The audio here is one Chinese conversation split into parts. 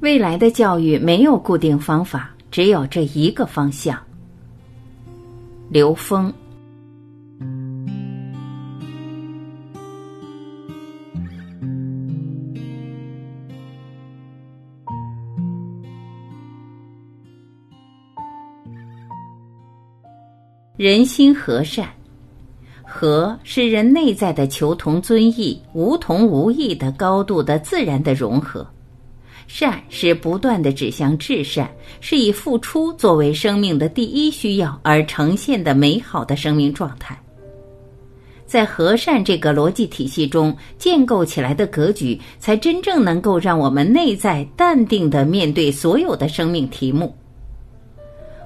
未来的教育没有固定方法，只有这一个方向。刘峰。人心和善，和是人内在的求同尊异、无同无异的高度的自然的融合。善是不断的指向至善，是以付出作为生命的第一需要而呈现的美好的生命状态。在和善这个逻辑体系中建构起来的格局，才真正能够让我们内在淡定的面对所有的生命题目。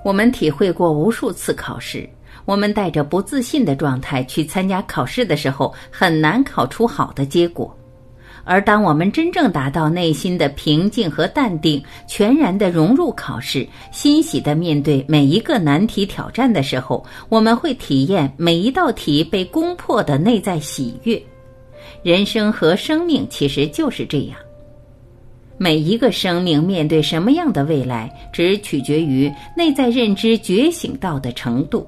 我们体会过无数次考试，我们带着不自信的状态去参加考试的时候，很难考出好的结果。而当我们真正达到内心的平静和淡定，全然的融入考试，欣喜的面对每一个难题挑战的时候，我们会体验每一道题被攻破的内在喜悦。人生和生命其实就是这样。每一个生命面对什么样的未来，只取决于内在认知觉醒到的程度。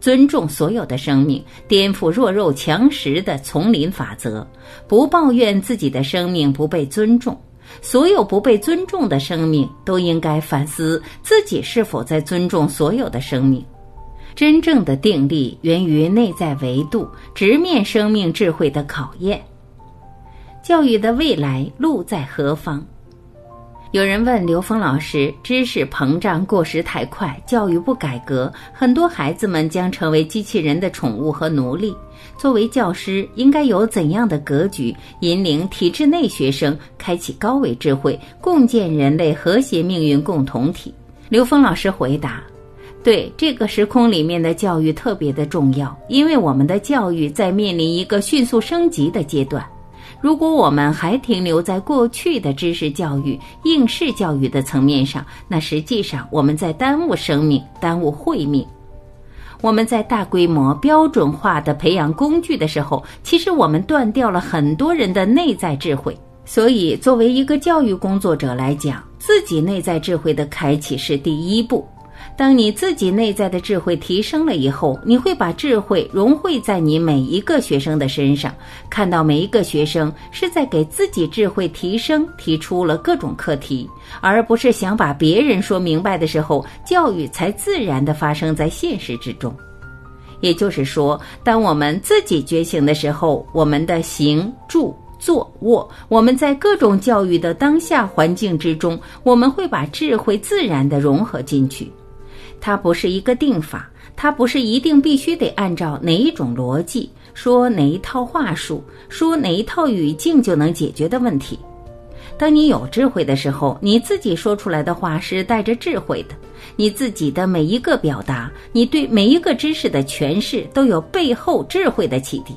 尊重所有的生命，颠覆弱肉强食的丛林法则，不抱怨自己的生命不被尊重。所有不被尊重的生命都应该反思自己是否在尊重所有的生命。真正的定力源于内在维度，直面生命智慧的考验。教育的未来路在何方？有人问刘峰老师：“知识膨胀过时太快，教育不改革，很多孩子们将成为机器人的宠物和奴隶。作为教师，应该有怎样的格局，引领体制内学生开启高维智慧，共建人类和谐命运共同体？”刘峰老师回答：“对这个时空里面的教育特别的重要，因为我们的教育在面临一个迅速升级的阶段。”如果我们还停留在过去的知识教育、应试教育的层面上，那实际上我们在耽误生命、耽误慧命。我们在大规模标准化的培养工具的时候，其实我们断掉了很多人的内在智慧。所以，作为一个教育工作者来讲，自己内在智慧的开启是第一步。当你自己内在的智慧提升了以后，你会把智慧融汇在你每一个学生的身上，看到每一个学生是在给自己智慧提升提出了各种课题，而不是想把别人说明白的时候，教育才自然的发生在现实之中。也就是说，当我们自己觉醒的时候，我们的行住坐卧，我们在各种教育的当下环境之中，我们会把智慧自然的融合进去。它不是一个定法，它不是一定必须得按照哪一种逻辑说哪一套话术，说哪一套语境就能解决的问题。当你有智慧的时候，你自己说出来的话是带着智慧的，你自己的每一个表达，你对每一个知识的诠释都有背后智慧的启迪。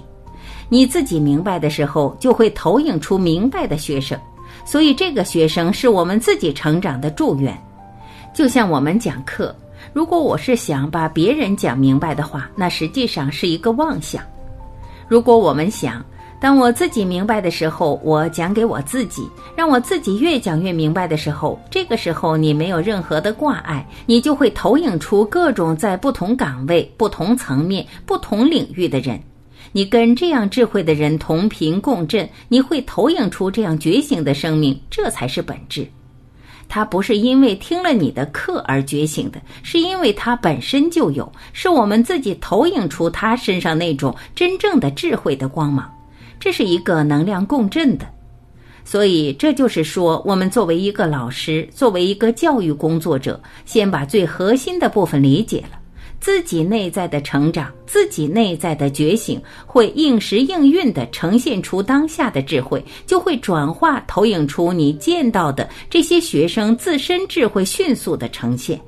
你自己明白的时候，就会投影出明白的学生，所以这个学生是我们自己成长的祝愿。就像我们讲课。如果我是想把别人讲明白的话，那实际上是一个妄想。如果我们想，当我自己明白的时候，我讲给我自己，让我自己越讲越明白的时候，这个时候你没有任何的挂碍，你就会投影出各种在不同岗位、不同层面、不同领域的人。你跟这样智慧的人同频共振，你会投影出这样觉醒的生命，这才是本质。他不是因为听了你的课而觉醒的，是因为他本身就有，是我们自己投影出他身上那种真正的智慧的光芒，这是一个能量共振的。所以，这就是说，我们作为一个老师，作为一个教育工作者，先把最核心的部分理解了。自己内在的成长，自己内在的觉醒，会应时应运的呈现出当下的智慧，就会转化投影出你见到的这些学生自身智慧迅速的呈现。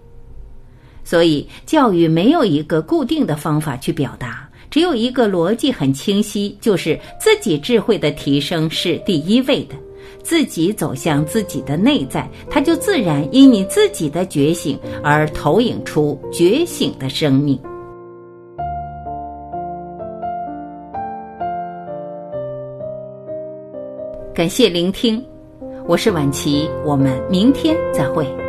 所以，教育没有一个固定的方法去表达，只有一个逻辑很清晰，就是自己智慧的提升是第一位的。自己走向自己的内在，它就自然因你自己的觉醒而投影出觉醒的生命。感谢聆听，我是晚琪，我们明天再会。